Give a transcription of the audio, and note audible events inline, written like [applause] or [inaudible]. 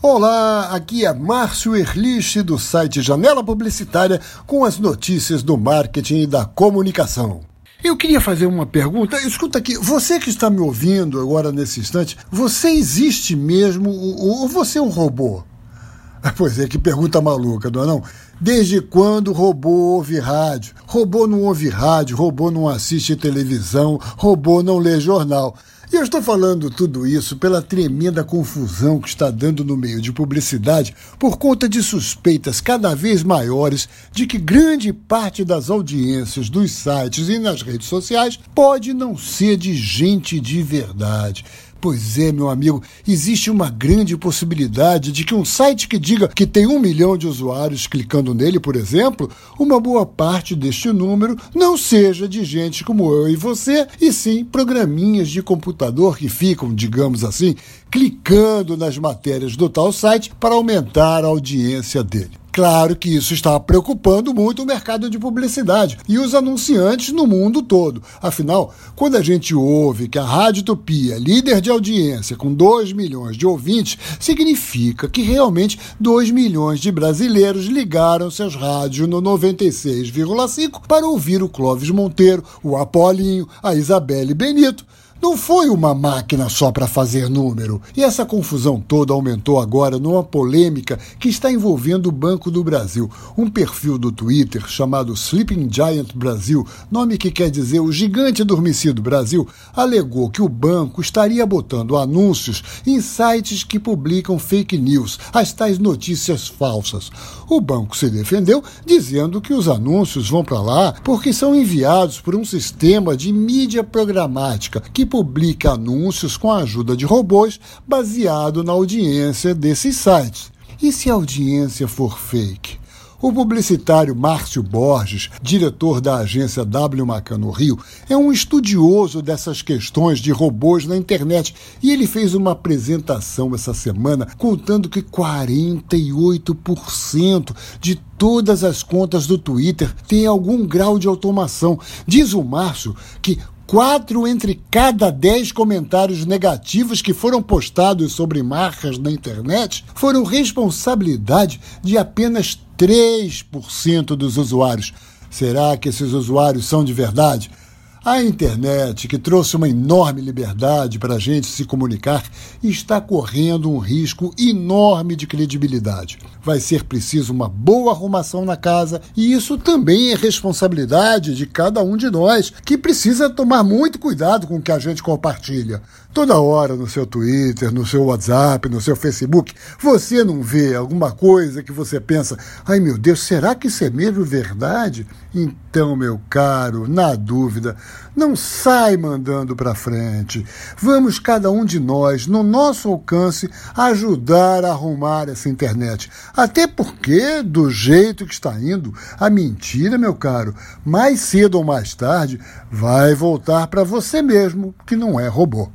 Olá, aqui é Márcio Erlich do site Janela Publicitária com as notícias do marketing e da comunicação. Eu queria fazer uma pergunta. Escuta aqui, você que está me ouvindo agora nesse instante, você existe mesmo ou você é um robô? [laughs] Pois é, que pergunta maluca, não é não? Desde quando robô ouve rádio? Robô não ouve rádio, robô não assiste televisão, robô não lê jornal. E eu estou falando tudo isso pela tremenda confusão que está dando no meio de publicidade por conta de suspeitas cada vez maiores de que grande parte das audiências dos sites e nas redes sociais pode não ser de gente de verdade. Pois é, meu amigo, existe uma grande possibilidade de que um site que diga que tem um milhão de usuários clicando nele, por exemplo, uma boa parte deste número não seja de gente como eu e você, e sim programinhas de computador que ficam, digamos assim, clicando nas matérias do tal site para aumentar a audiência dele. Claro que isso está preocupando muito o mercado de publicidade e os anunciantes no mundo todo. Afinal, quando a gente ouve que a Rádio Utopia é líder de audiência com 2 milhões de ouvintes, significa que realmente 2 milhões de brasileiros ligaram seus rádios no 96,5 para ouvir o Clóvis Monteiro, o Apolinho, a Isabelle Benito não foi uma máquina só para fazer número. E essa confusão toda aumentou agora numa polêmica que está envolvendo o Banco do Brasil. Um perfil do Twitter chamado Sleeping Giant Brasil, nome que quer dizer o gigante adormecido Brasil, alegou que o banco estaria botando anúncios em sites que publicam fake news, as tais notícias falsas. O banco se defendeu dizendo que os anúncios vão para lá porque são enviados por um sistema de mídia programática que publica anúncios com a ajuda de robôs baseado na audiência desses sites. E se a audiência for fake? O publicitário Márcio Borges, diretor da agência W Macan no Rio, é um estudioso dessas questões de robôs na internet e ele fez uma apresentação essa semana contando que 48% de todas as contas do Twitter têm algum grau de automação. Diz o Márcio que quatro entre cada dez comentários negativos que foram postados sobre marcas na internet foram responsabilidade de apenas 3% dos usuários. Será que esses usuários são de verdade? A internet, que trouxe uma enorme liberdade para a gente se comunicar, está correndo um risco enorme de credibilidade. Vai ser preciso uma boa arrumação na casa e isso também é responsabilidade de cada um de nós, que precisa tomar muito cuidado com o que a gente compartilha. Toda hora no seu Twitter, no seu WhatsApp, no seu Facebook, você não vê alguma coisa que você pensa: ai meu Deus, será que isso é mesmo verdade? Então, meu caro, na dúvida, não sai mandando para frente. Vamos cada um de nós, no nosso alcance, ajudar a arrumar essa internet. Até porque, do jeito que está indo, a mentira, meu caro, mais cedo ou mais tarde, vai voltar para você mesmo, que não é robô.